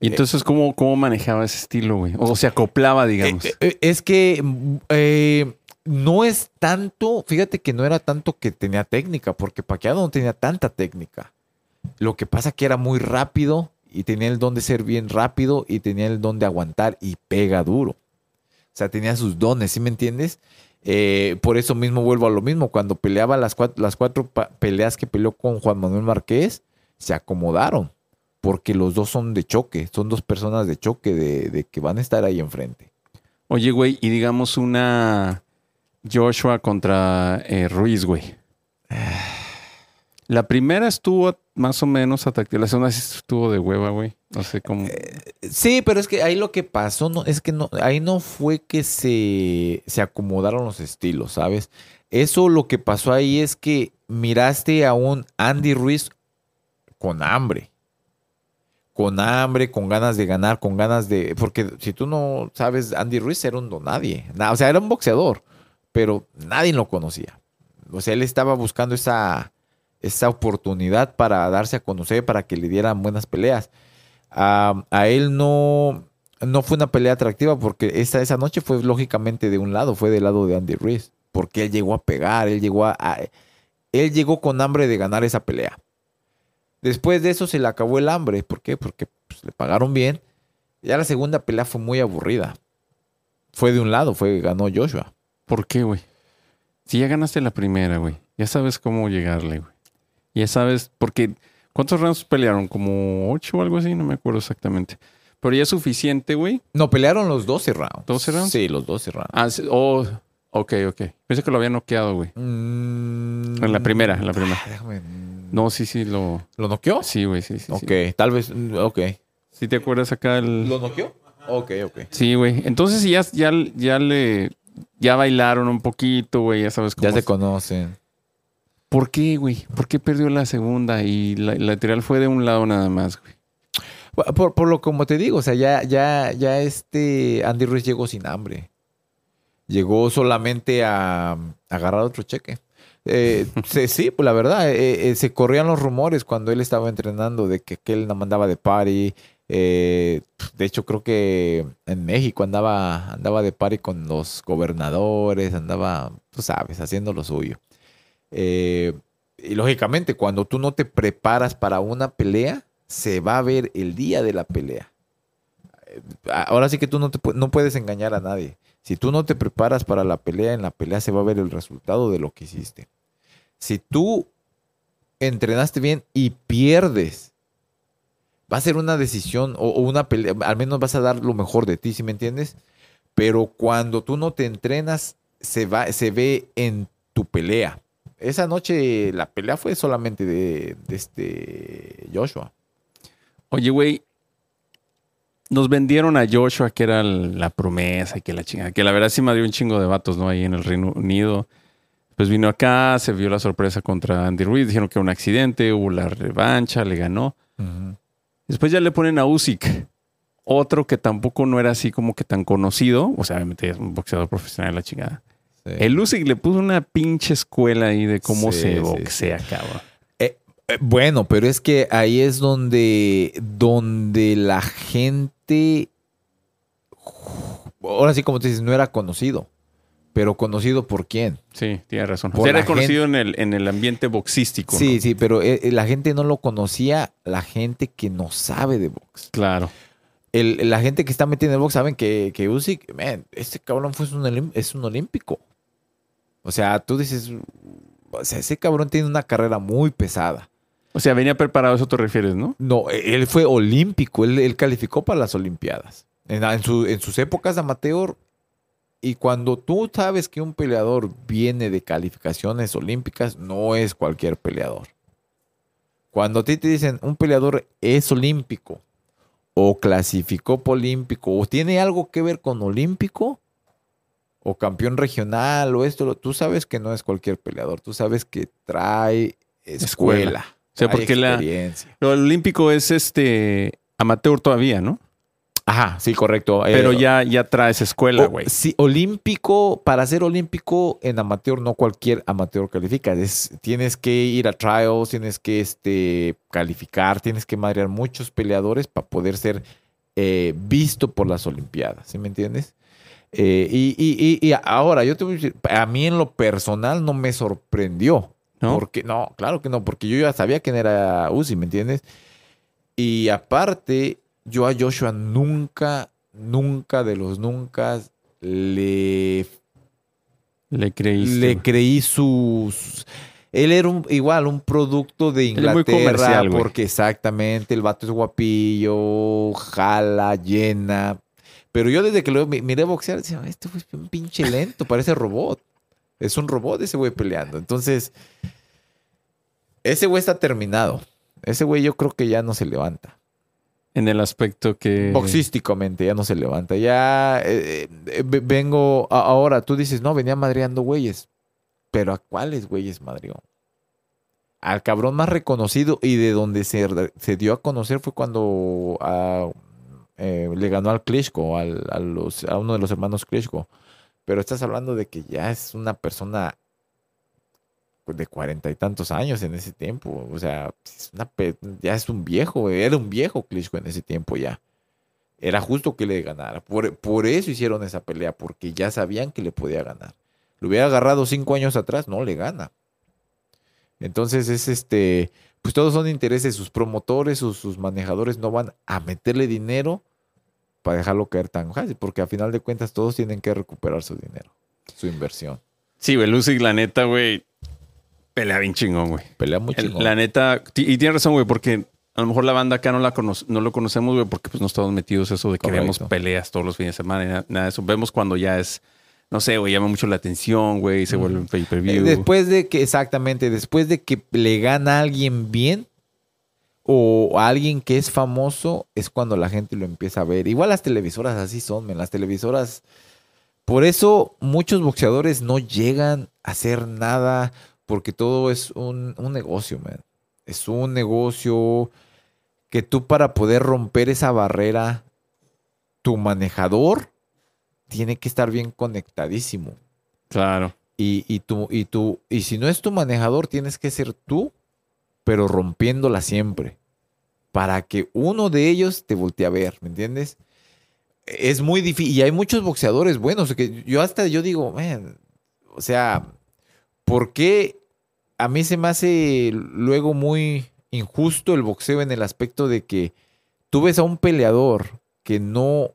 Y entonces, ¿cómo, cómo manejaba ese estilo, güey? O se acoplaba, digamos. Eh, eh, es que eh, no es tanto, fíjate que no era tanto que tenía técnica, porque Paqueado no tenía tanta técnica. Lo que pasa que era muy rápido y tenía el don de ser bien rápido y tenía el don de aguantar y pega duro. O sea, tenía sus dones, ¿sí me entiendes? Eh, por eso mismo vuelvo a lo mismo. Cuando peleaba las cuatro, las cuatro peleas que peleó con Juan Manuel Márquez, se acomodaron. Porque los dos son de choque, son dos personas de choque, de, de que van a estar ahí enfrente. Oye, güey, y digamos una Joshua contra eh, Ruiz, güey. La primera estuvo más o menos atractiva. La segunda sí estuvo de hueva, güey. No sé cómo. Sí, pero es que ahí lo que pasó no, es que no, ahí no fue que se, se acomodaron los estilos, ¿sabes? Eso lo que pasó ahí es que miraste a un Andy Ruiz con hambre. Con hambre, con ganas de ganar, con ganas de. Porque si tú no sabes, Andy Ruiz era un don nadie. Na- O sea, era un boxeador, pero nadie lo conocía. O sea, él estaba buscando esa, esa oportunidad para darse a conocer, para que le dieran buenas peleas. A, él no, no fue una pelea atractiva porque esa, esa noche fue lógicamente de un lado, fue del lado de Andy Ruiz, porque él llegó a pegar, él llegó a- él llegó con hambre de ganar esa pelea. Después de eso se le acabó el hambre, ¿por qué? Porque pues, le pagaron bien. Ya la segunda pelea fue muy aburrida. Fue de un lado, fue ganó Joshua. ¿Por qué, güey? Si ya ganaste la primera, güey. Ya sabes cómo llegarle, güey. Ya sabes, porque ¿cuántos rounds pelearon? Como ocho o algo así, no me acuerdo exactamente. Pero ya es suficiente, güey. No, pelearon los 12 rounds. 12 rounds? Sí, los 12 rounds. Ah, sí, oh, ok, ok. Pensé que lo había noqueado, güey. Mm, En la primera, en la primera. ah, déjame- No, sí, sí, lo. ¿Lo noqueó? Sí, güey, sí, sí. ok, sí. tal vez. Ok. ¿Sí te acuerdas acá el. ¿Lo noqueó? Ok, ok. Sí, güey. Entonces ya, ya, ya le. Ya bailaron un poquito, güey. Ya sabes cómo. Ya se conocen. ¿Por qué, güey? ¿Por qué perdió la segunda? Y la, la lateral fue de un lado nada más, güey. Por, por lo como te digo, o sea, ya, ya, ya este Andy Ruiz llegó sin hambre. Llegó solamente a, a agarrar otro cheque. Eh, sí, pues la verdad, eh, eh, se corrían los rumores cuando él estaba entrenando de que, que él no mandaba de party. De hecho, creo que en México andaba, andaba de party con los gobernadores, andaba, tú sabes, haciendo lo suyo. Y lógicamente, cuando tú no te preparas para una pelea, se va a ver el día de la pelea. Ahora sí que tú no, te, no puedes engañar a nadie. Si tú no te preparas para la pelea, en la pelea se va a ver el resultado de lo que hiciste. Si tú entrenaste bien y pierdes, va a ser una decisión o, una pelea, al menos vas a dar lo mejor de ti, ¿sí me entiendes? Pero cuando tú no te entrenas, se, va, se ve en tu pelea. Esa noche la pelea fue solamente de, este Joshua. Oye, güey. Nos vendieron a Joshua, que era la promesa y que la chingada. Que la verdad sí me dio un chingo de vatos, ¿no? Ahí en el Reino Unido. Pues vino acá, se vio la sorpresa contra Andy Ruiz. Dijeron que era un accidente, hubo la revancha, le ganó. Después ya le ponen a Usyk. Otro que tampoco no era así como que tan conocido. O sea, obviamente es un boxeador profesional, la chingada. Sí. El Usyk le puso una pinche escuela ahí de cómo Sí, se sí, boxea, cabrón. Eh, bueno, pero es que ahí es donde, donde la gente, ahora sí como te dices, no era conocido, pero conocido por quién. Sí, tiene razón. Por O sea, era conocido en el, en el ambiente boxístico. Sí, ¿no? sí, pero eh, eh, la gente no lo conocía, la gente que no sabe de box. Claro. El- la gente que está metida en el box saben que, que Usyk, man, este cabrón fue un, es un olímpico. O sea, tú dices, o sea, ese cabrón tiene una carrera muy pesada. O sea, venía preparado, eso te refieres, ¿no? No, e- él fue olímpico, él, él calificó para las Olimpiadas. En, en su- en sus épocas de amateur, y cuando tú sabes que un peleador viene de calificaciones olímpicas, no es cualquier peleador. Cuando a ti te dicen un peleador es olímpico, o clasificó por olímpico, o tiene algo que ver con olímpico, o campeón regional, o esto, tú sabes que no es cualquier peleador, tú sabes que trae escuela. Escuela. O sea, porque la-. Lo olímpico es este amateur todavía, ¿no? Ajá, sí, correcto. Pero Eh, ya, ya traes escuela, güey. sí, olímpico, para ser olímpico en amateur, no cualquier amateur califica. Es- tienes que ir a trials, tienes que este, calificar, tienes que madrear muchos peleadores para poder ser eh, visto por las Olimpiadas, ¿sí me entiendes? Eh, y, y- y- y ahora, yo te voy a decir, a mí en lo personal no me sorprendió. ¿No? Porque, no, claro que no, porque yo ya sabía quién era Uzi, ¿me entiendes? Y aparte, yo a Joshua nunca, nunca de los nunca le, Le creíste. le creí sus... Él era un- igual un producto de muy Inglaterra, güey. porque exactamente el vato es guapillo, jala, llena. Pero yo desde que lo mi- miré boxear, decía, este güey es un pinche lento, parece robot. Es un robot ese güey peleando. Entonces, ese güey está terminado. Ese güey yo creo que ya no se levanta. En el aspecto que. Boxísticamente ya no se levanta. Ya eh, eh, ve- vengo. ahora tú dices, no, venía madreando güeyes. Pero ¿a cuáles güeyes madrió? Al cabrón más reconocido y de donde se, se dio a conocer fue cuando eh, le ganó al Klitschko, al- a, a uno de los hermanos Klitschko. Pero estás hablando de que ya es una persona de cuarenta y tantos años en ese tiempo. O sea, ya es un viejo, era un viejo Klitschko en ese tiempo ya. Era justo que le ganara. Por, por eso hicieron esa pelea, porque ya sabían que le podía ganar. Lo hubiera agarrado cinco años atrás, no le gana. Entonces es este, pues todos son intereses, sus promotores, sus, sus manejadores no van a meterle dinero para dejarlo caer tan fácil, porque a final de cuentas todos tienen que recuperar su dinero, su inversión. Sí, Lucy, la neta, güey, pelea bien chingón, güey. Pelea muy chingón. La neta, y tiene razón, güey, porque a lo mejor la banda acá no la cono- no lo conocemos, güey, porque pues no estamos metidos eso de que vemos Correcto. peleas todos los fines de semana, y na- nada de eso. Vemos cuando ya es, no sé, güey, llama mucho la atención, güey, se vuelve un Eh, pay-per-view. Después de que, exactamente, después de que le gana a alguien bien o a alguien que es famoso, es cuando la gente lo empieza a ver. Igual las televisoras así son, men, las televisoras. Por eso muchos boxeadores no llegan a hacer nada, porque todo es un, un negocio, man. Es un negocio que tú para poder romper esa barrera, tu manejador tiene que estar bien conectadísimo. Claro. Y, y, tú, y, tú, y si no es tu manejador, tienes que ser tú, pero rompiéndola siempre. Para que uno de ellos te voltee a ver, ¿me entiendes? Es muy difícil. Y hay muchos boxeadores buenos. Que yo hasta yo digo, man, o sea, ¿por qué a mí se me hace luego muy injusto el boxeo en el aspecto de que tú ves a un peleador que no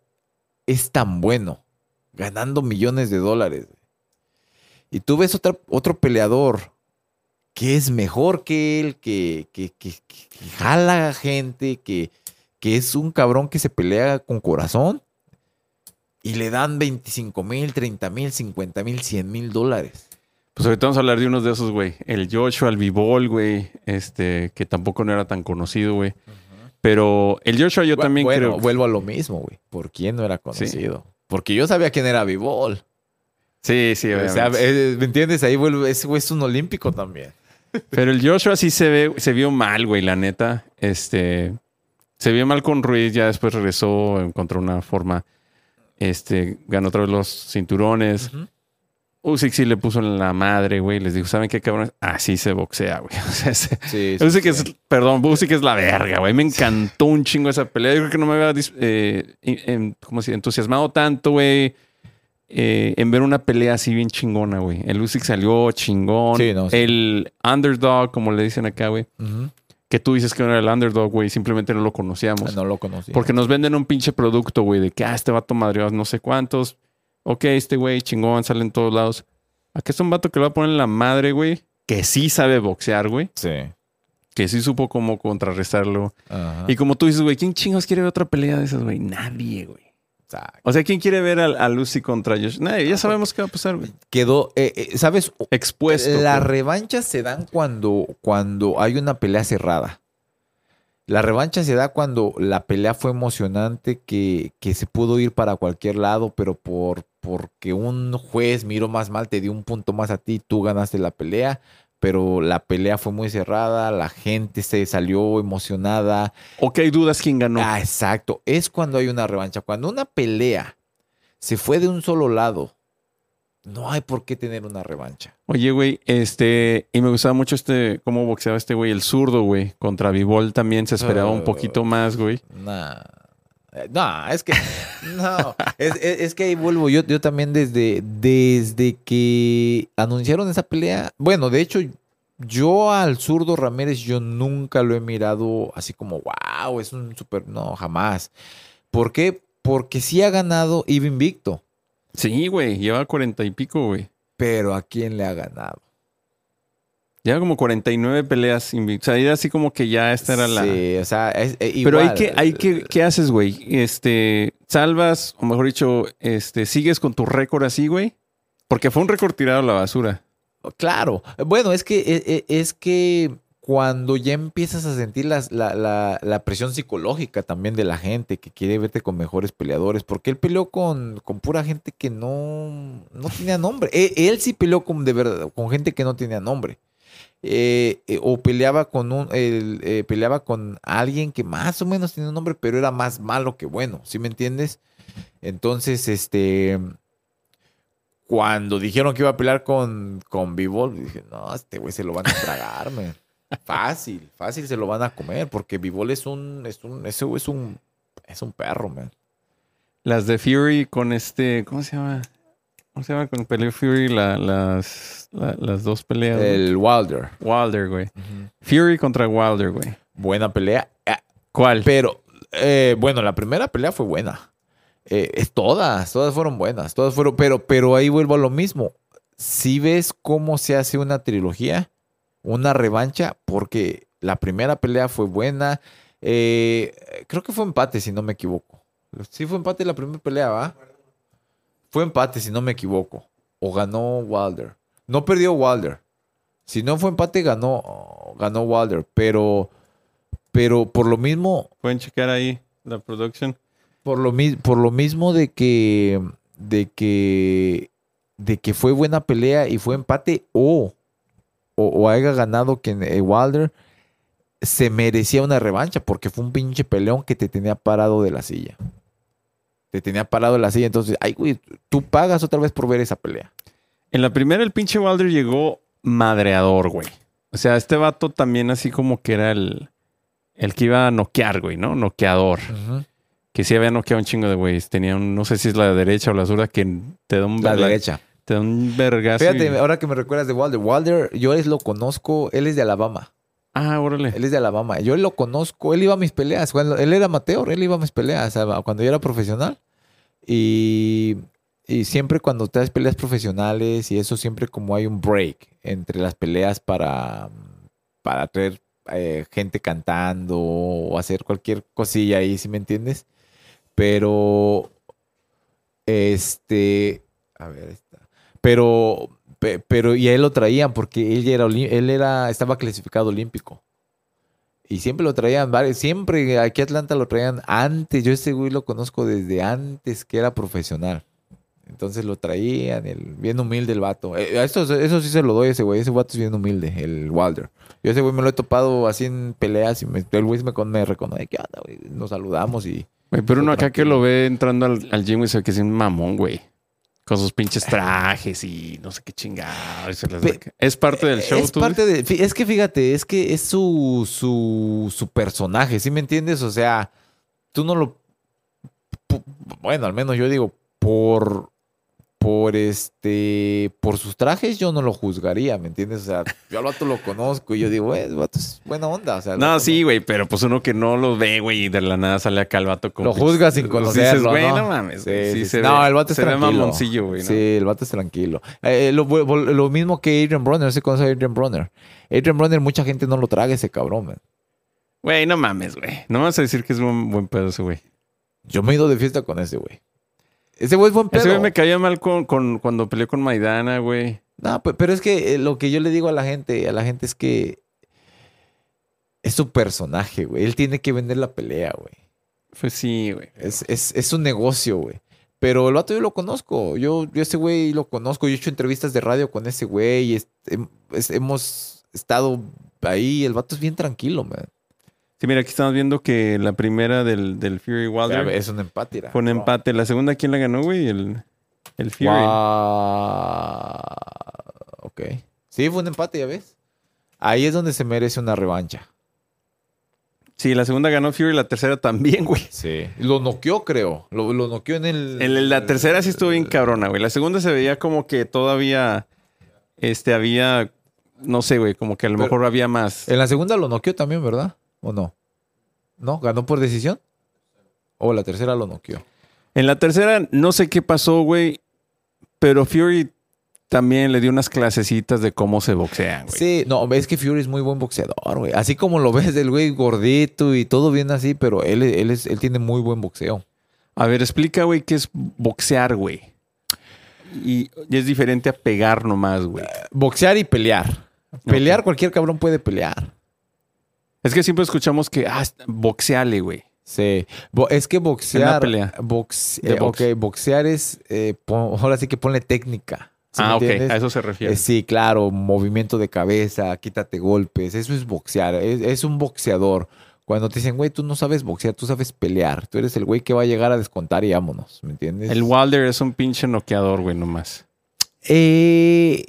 es tan bueno, ganando millones de dólares. Y tú ves otra- otro peleador que es mejor que él, que, que, que- que- jala gente, que, que es un cabrón que se pelea con corazón. Y le dan 25 mil, 30 mil, 50 mil, 100 mil dólares. Pues ahorita vamos a hablar de unos de esos, güey. El Joshua, el Bivol, güey, este, que tampoco no era tan conocido, güey. Pero el Joshua yo también bueno, creo... vuelvo a lo mismo, güey. ¿Por quién no era conocido? Porque yo sabía quién era Bivol. Sí, sí, O sea, eh, ¿me entiendes? Ahí vuelve, ese güey es un olímpico también. Pero el Joshua sí se ve, se vio mal, güey, la neta. Este, se vio mal con Ruiz, ya después regresó, encontró una forma, este, ganó otra vez los cinturones. Usyk sí le puso en la madre, güey. Les dijo, ¿saben qué, cabrón? Así se boxea, güey. O sea, ese- Sí, sí, Usyk sí. es, perdón, Usyk es la verga, güey. Me encantó un chingo esa pelea. Yo creo que no me había, eh, en- entusiasmado tanto, güey. eh, en ver una pelea así bien chingona, güey. El Usyk salió chingón. Sí, no. El underdog, como le dicen acá, güey. Que tú dices que no era el underdog, güey. Simplemente no lo conocíamos. No lo conocí. Porque nos venden un pinche producto, güey, de que, ah, este vato madreó no sé cuántos. Ok, este güey chingón, sale en todos lados. Aquí es un vato que lo va a poner en la madre, güey. Que sí sabe boxear, güey. Sí. Que sí supo cómo contrarrestarlo. Ajá. Y como tú dices, güey, ¿quién chingos quiere ver otra pelea de esas, güey? Nadie, güey. O sea, ¿quién quiere ver a, a Lucy contra Josh? Nadie, ya sabemos qué va a pasar, güey. Quedó, eh, eh, ¿sabes? Expuesto. Las revanchas se dan cuando, cuando hay una pelea cerrada. La revancha se da cuando la pelea fue emocionante, que, que se pudo ir para cualquier lado, pero por porque un juez miró más mal, te dio un punto más a ti, tú ganaste la pelea, pero la pelea fue muy cerrada, la gente se salió emocionada. O que hay dudas quién ganó. Ah, exacto. Es cuando hay una revancha. Cuando una pelea se fue de un solo lado, no hay por qué tener una revancha. Oye, güey, este, y me gustaba mucho este, cómo boxeaba este güey, el zurdo, güey, contra Bivol también se esperaba un Ah. poquito más, güey. Nah. Eh, No, es que. No. Es, es- es que ahí vuelvo. Yo, yo también desde, desde que anunciaron esa pelea. Bueno, de hecho, yo al zurdo Ramírez, yo nunca lo he mirado así como, wow, es un super. No, jamás. ¿Por qué? Porque sí ha ganado Iba invicto. Sí, güey, lleva cuarenta y pico, güey. Pero ¿a quién le ha ganado? Lleva como 49 peleas invictas. O sea, era así como que ya esta era la... Sí, o sea, es, eh, Pero hay que, hay que, ¿qué haces, güey? Este, salvas, o mejor dicho, este, sigues con tu récord así, güey. Porque fue un récord tirado a la basura. Claro. Bueno, es que, e- e- es que cuando ya empiezas a sentir las- la, la- la presión psicológica también de la gente que quiere verte con mejores peleadores, porque él peleó con, con pura gente que no, no tenía nombre. E- Él, sí peleó con, de verdad, con gente que no tenía nombre. Eh, eh, o peleaba con un eh, peleaba con alguien que más o menos tenía un nombre, pero era más malo que bueno, ¿sí me entiendes? Entonces, este cuando dijeron que iba a pelear con, con Bivol, dije, no, este güey se lo van a tragar, man. Fácil, fácil se lo van a comer, porque Bivol es un, es un, ese es un, es un perro, man. Las de Fury con este. ¿Cómo se llama? ¿Cómo se llama con peleó Fury? La- las, la- las dos peleas. El Wilder. Wilder, güey. Fury contra Wilder, güey. Buena pelea. Ah, ¿Cuál? Pero, eh, bueno, la primera pelea fue buena. Eh, es todas, todas fueron buenas. Todas fueron, pero, pero ahí vuelvo a lo mismo. Si ves cómo se hace una trilogía, una revancha, porque la primera pelea fue buena. eh, creo que fue empate, si no me equivoco. Sí, fue empate la primera pelea, ¿va? Fue empate, si no me equivoco. O ganó Wilder. No perdió Wilder. Si no fue empate, ganó, ganó Wilder. Pero, pero por lo mismo, Pueden checar ahí la production. por lo, por lo mismo de que, de que, de que fue buena pelea y fue empate o, o, o haya ganado que eh, Wilder se merecía una revancha porque fue un pinche peleón que te tenía parado de la silla. Te tenía parado la silla. Entonces, ay, güey, tú pagas otra vez por ver esa pelea. En la primera, el pinche Wilder llegó madreador, güey. O sea, este vato también así como que era el, el que iba a noquear, güey, ¿no? Noqueador. Que sí había noqueado un chingo de güeyes. Tenía un, no sé si es la derecha o la zurda, que te da un, La derecha. Te da un vergazo. Fíjate, y- ahora que me recuerdas de Wilder. Wilder, yo es lo conozco, él es de Alabama. Ah, órale. Él es de Alabama. Yo lo conozco. Él iba a mis peleas. Él era amateur. Él iba a mis peleas. Cuando yo era profesional. Y, y siempre cuando das peleas profesionales y eso, siempre como hay un break entre las peleas para, para traer eh, gente cantando o hacer cualquier cosilla ahí, ¿sí me entiendes? Pero, este, a ver, está. Pero, pe- pero, y a él lo traían porque él era, él era, estaba clasificado olímpico. Y siempre lo traían, siempre aquí a Atlanta lo traían antes. Yo ese güey lo conozco desde antes que era profesional. Entonces lo traían, el, bien humilde el vato. Eh, esto, eso sí se lo doy a ese güey. Ese vato es bien humilde, el Wilder. Yo ese güey me lo he topado así en peleas y me- el güey me, con- me reconoce. ¿Qué onda, güey? Nos saludamos y... Pero uno acá que lo ve entrando al, al gym, güey, se ve que es un mamón, güey. Con sus pinches trajes y no sé qué chingados. Es parte del show, Es tú. parte de. Es que fíjate, es que es su, su, su personaje, ¿sí me entiendes? O sea, tú no lo. Bueno, al menos yo digo, por. Por este. Por sus trajes, yo no lo juzgaría, ¿me entiendes? O sea, yo al vato lo conozco y yo digo, güey, el vato es buena onda. O sea, el No, vato sí, güey, pero pues uno que no lo ve, güey, y de la nada sale acá el vato como. Lo juzga sin Dices, conocerlo, güey, ¿no? mames. Sí, se No, ve- el vato es se ve tranquilo. mamoncillo, güey. ¿no? Sí, el vato es tranquilo. Eh, lo, lo- mismo que Adrian Bronner, no sé conoce a Adrian Bronner. Adrian Bronner, mucha gente no lo traga ese cabrón, man. Güey, no mames, güey. No vas a decir que es un buen pedo ese güey. Yo me he ido de fiesta con ese güey. Ese güey es buen pedo. Ese güey me caía mal con, con- cuando peleó con Maidana, güey. No, pe- pero es que eh, lo que yo le digo a la gente, a la gente es que es su personaje, güey. Él tiene que vender la pelea, güey. Pues sí, güey. Es, es, es un negocio, güey. Pero el vato yo lo conozco. Yo, yo ese güey lo conozco. Yo he hecho entrevistas de radio con ese güey. es- hemos estado ahí. El vato es bien tranquilo, man. Sí, mira, aquí estamos viendo que la primera del, del Fury Wilder Es un empate. fue un empate. La segunda, ¿quién la ganó, güey? El, el Fury. Guau. Ok. Sí, fue un empate, ya ves. Ahí es donde se merece una revancha. Sí, la segunda ganó Fury, la tercera también, güey. Sí. Lo noqueó, creo. Lo, lo noqueó en el. En el- la tercera sí estuvo bien cabrona, güey. La segunda se veía como que todavía, este, había, no sé, güey, como que a lo Pero- mejor había más. En la segunda lo noqueó también, ¿verdad? ¿O no? ¿No? ¿Ganó por decisión? O la tercera lo noqueó. En la tercera, no sé qué pasó, güey, pero Fury también le dio unas clasecitas de cómo se boxean, güey. Sí, no, es que Fury es muy buen boxeador, güey. Así como lo ves del güey gordito y todo bien así, pero él, él, es, él tiene muy buen boxeo. A ver, explica, güey, qué es boxear, güey. Y, y es diferente a pegar nomás, güey. Boxear y pelear. Pelear, cualquier cabrón puede pelear. Es que siempre escuchamos que, ah, boxeale, güey. Sí. Es que boxear. pelea. eh, box. ok, boxear es. eh, pon- ahora sí que ponle técnica. ¿sí me ah, ok, entiendes? a eso se refiere. Eh, sí, claro, movimiento de cabeza, quítate golpes, eso es boxear, es, es un boxeador. Cuando te dicen, güey, tú no sabes boxear, tú sabes pelear, tú eres el güey que va a llegar a descontar y vámonos, ¿me entiendes? El Wilder es un pinche noqueador, güey, nomás. Eh,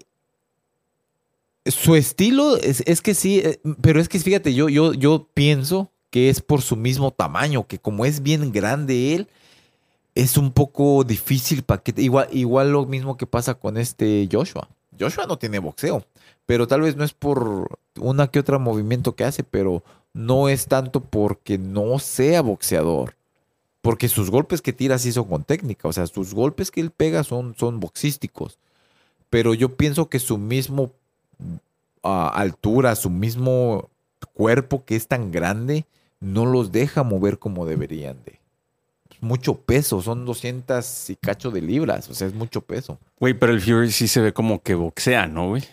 su estilo es, es que sí, eh, pero es que fíjate, yo, yo, yo pienso que es por su mismo tamaño, que como es bien grande él, es un poco difícil para que... Igual, igual lo mismo que pasa con este Joshua. Joshua no tiene boxeo, pero tal vez no es por una que otra movimiento que hace, pero no es tanto porque no sea boxeador. Porque sus golpes que tira sí son con técnica. O sea, sus golpes que él pega son, son boxísticos. Pero yo pienso que su mismo ah, altura, su mismo cuerpo que es tan grande, no los deja mover como deberían de. Es mucho peso, son 200 y cacho de libras, o sea, es mucho peso. Güey, pero el Fury sí se ve como que boxea, ¿no, güey?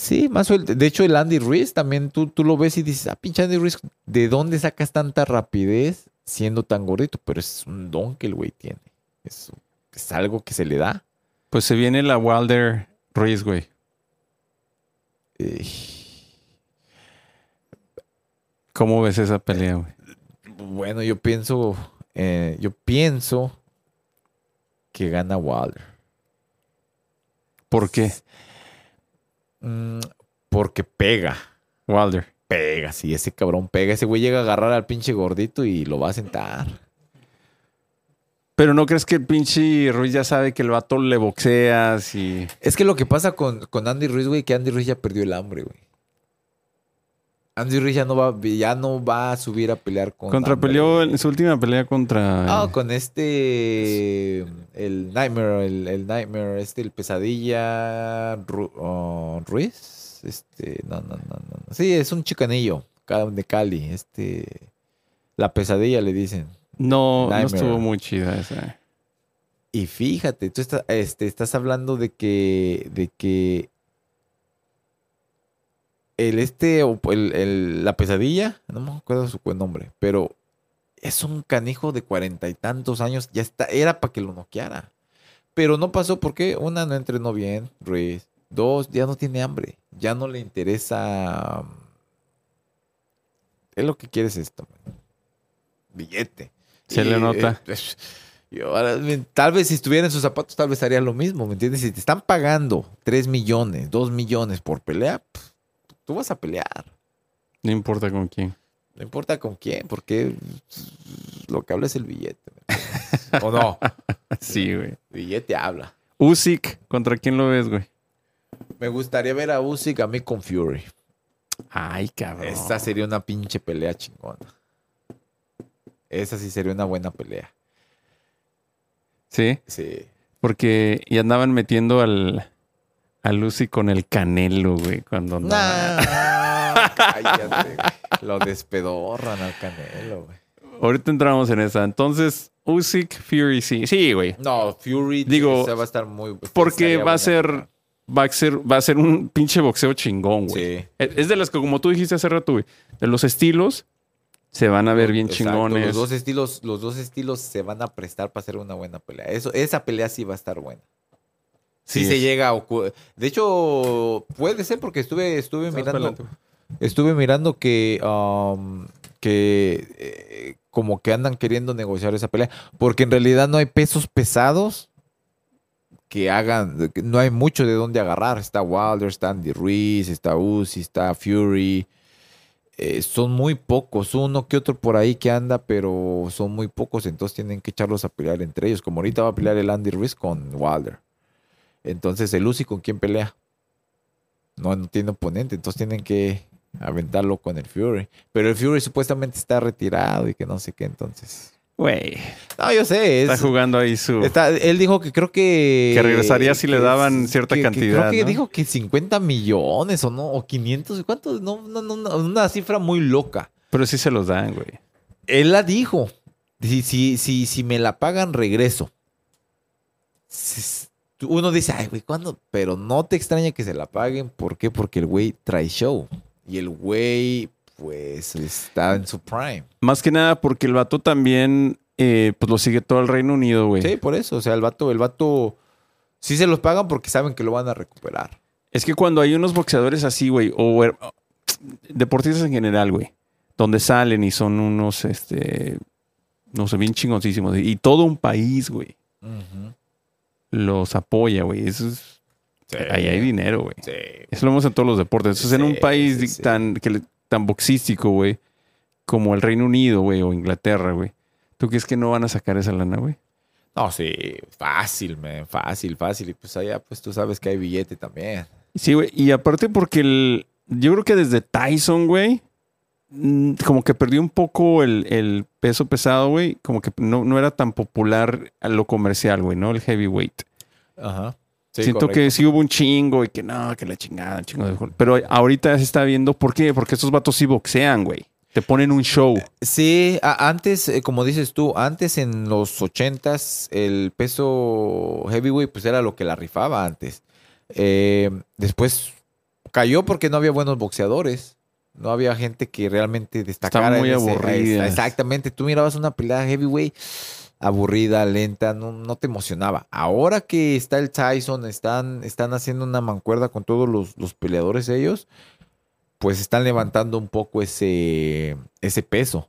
Sí, más suelto. De hecho, el Andy Ruiz también tú, tú lo ves y dices, ah, pinche Andy Ruiz, ¿de dónde sacas tanta rapidez siendo tan gordito? Pero es un don que el güey tiene. Es, es algo que se le da. Pues se viene la Wilder Ruiz, güey. ¿Cómo ves esa pelea, güey? bueno, yo pienso, eh, yo pienso que gana Wilder. ¿Por qué? Mm, porque pega. Wilder. Pega, sí, ese cabrón pega. Ese güey llega a agarrar al pinche gordito y lo va a sentar. Pero no crees que el pinche Ruiz ya sabe que el vato le boxeas y. Es que lo que pasa con, con Andy Ruiz, güey, que Andy Ruiz ya perdió el hambre, güey. Andy Ruiz ya no va, ya no va a subir a pelear con. Contra hambre, peleó güey. en su última pelea contra. Ah, con este. El Nightmare, el, el Nightmare, este, el Pesadilla Ru- oh, Ruiz. Este, no, no, no, no. Sí, es un chicanillo ca- de Cali. Este. La pesadilla le dicen. No, no estuvo muy chida esa. Y fíjate, tú estás, este, estás hablando de que, de que el este, el, el- la pesadilla, no me acuerdo su buen nombre, pero es un canijo de cuarenta y tantos años, ya está, era para que lo noqueara. Pero no pasó porque, una, no entrenó bien, Ruiz. Dos, ya no tiene hambre, ya no le interesa. Es lo que quieres esto, man. billete. Se le nota. eh, y ahora, me- tal vez si estuviera en sus zapatos, tal vez haría lo mismo, ¿me entiendes? Si te están pagando 3 millones, 2 millones por pelea, tú vas a pelear. No importa con quién. No importa con quién, porque lo que habla es el billete. ¿O no? Sí, güey. Billete habla. Usyk, ¿contra quién lo ves, güey? Me gustaría ver a Usyk a mí con Fury. Ay, cabrón. Esta sería una pinche pelea chingona. Esa sí sería una buena pelea. Sí, Sí. porque y andaban metiendo al, al Usyk con el Canelo, güey, cuando andaba. Nah, cállate, güey. Lo despedorran al Canelo, güey. Ahorita entramos en esa. Entonces, Usyk, Fury, sí. Sí, güey. No, Fury Digo, va a estar muy. Porque estaría va a ser, va a ser, va a ser un pinche boxeo chingón, güey. Sí. Es es de las que, como tú dijiste hace rato, güey, de los estilos se van a ver bien Exacto, chingones. Los dos estilos, los dos estilos se van a prestar para hacer una buena pelea. Eso, esa pelea sí va a estar buena. Si Sí se llega a ocurrir. De hecho, puede ser porque estuve, estuve mirando. adelante. Estuve mirando que, um, que eh, como que andan queriendo negociar esa pelea, porque en realidad no hay pesos pesados que hagan, que no hay mucho de dónde agarrar. Está Wilder, está Andy Ruiz, está Uzi, está Fury. Eh, son muy pocos, uno que otro por ahí que anda, pero son muy pocos, entonces tienen que echarlos a pelear entre ellos. Como ahorita va a pelear el Andy Ruiz con Wilder. Entonces el Uzi con quién pelea. No, no tiene oponente, entonces tienen que aventarlo con el Fury. Pero el Fury supuestamente está retirado y que no sé qué, entonces. Güey, No, yo sé. está Es, jugando ahí su... está- él dijo que creo que. Que regresaría si le daban cierta que- que cantidad, creo que ¿no? dijo que 50 millones o no, o 500, ¿cuánto? No, no, no, no, una cifra muy loca. Pero sí se los dan, güey. Él la dijo. Si, si, si, si me la pagan, regreso. Uno dice, ay, güey, ¿cuándo? Pero no te extraña que se la paguen. ¿Por qué? Porque el güey trae show. Y el güey, pues, está en su prime. Más que nada porque el vato también, eh, pues lo sigue todo el Reino Unido, güey. Sí, por eso. O sea, el vato, el vato, sí se los pagan porque saben que lo van a recuperar. Es que cuando hay unos boxeadores así, güey, o deportistas en general, güey, donde salen y son unos, este, no sé, bien chingoncísimos, y todo un país, güey, los apoya, güey. Eso es, ahí hay dinero, güey. Sí. Eso lo vemos en todos los deportes. Eso es en un Sí, país sí, sí. tan, que le- tan boxístico, güey, como el Reino Unido, güey, o Inglaterra, güey. ¿Tú crees que no van a sacar esa lana, güey? No, sí, fácil, man, fácil, fácil. Y pues allá, pues tú sabes que hay billete también. Sí, güey. Y aparte porque el, yo creo que desde Tyson, güey, mm, como que perdió un poco el, el peso pesado, güey. Como que no, no era tan popular a lo comercial, güey, ¿no? El heavyweight. Ajá. Sí, Siento que sí hubo un chingo y que no, que la chingada, un chingo de... Pero ahorita se está viendo, ¿por qué? Porque estos vatos sí boxean, güey. Te ponen un show. Sí, a- antes, eh, como dices tú, antes en los ochentas el peso heavyweight pues era lo que la rifaba antes. Eh, después cayó porque no había buenos boxeadores. No había gente que realmente destacara. muy en ese- aburridas. Exactamente. Tú mirabas una pelea heavyweight aburrida, lenta, no, no te emocionaba. Ahora que está el Tyson, están, están haciendo una mancuerda con todos los, los peleadores ellos, pues están levantando un poco ese, ese peso.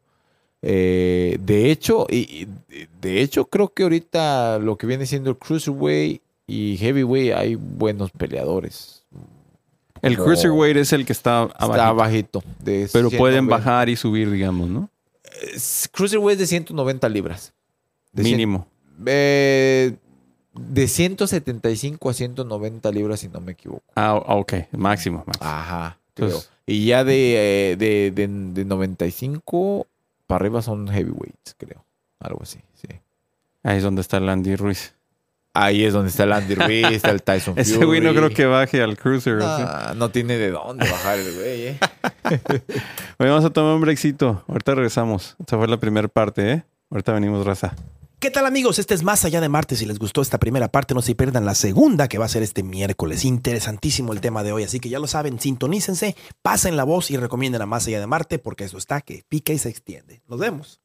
Eh, de hecho, y, y- de hecho, creo que ahorita lo que viene siendo el Cruiserweight y Heavyweight hay buenos peleadores. El como- cruiserweight es el que está Está bajito. de Pero pueden 190. bajar y subir, digamos, ¿no? Es- Cruiserweight es de 190 libras. De cien- Mínimo. eh, de 175 a 190 libras, si no me equivoco. Ah, ok. Máximo. máximo. Ajá, creo. Entonces- y ya de, eh, de, de, de 95 para arriba son heavyweights, creo. Algo así, sí. Ahí es donde está el Andy Ruiz. Ahí es donde está el Andy Ruiz, está el Tyson Ese güey no Fury. creo que baje al cruiser. Ah, no tiene de dónde bajar el güey, eh. Oye, vamos a tomar un breakcito. Ahorita regresamos. Esta fue la primera parte, ¿eh? Ahorita venimos, raza. ¿Qué tal amigos? Este es Más Allá de Marte. Si les gustó esta primera parte, no se pierdan la segunda que va a ser este miércoles. Interesantísimo el tema de hoy, así que ya lo saben, sintonícense, pasen la voz y recomienden a Más Allá de Marte porque eso está que pica y se extiende. Nos vemos.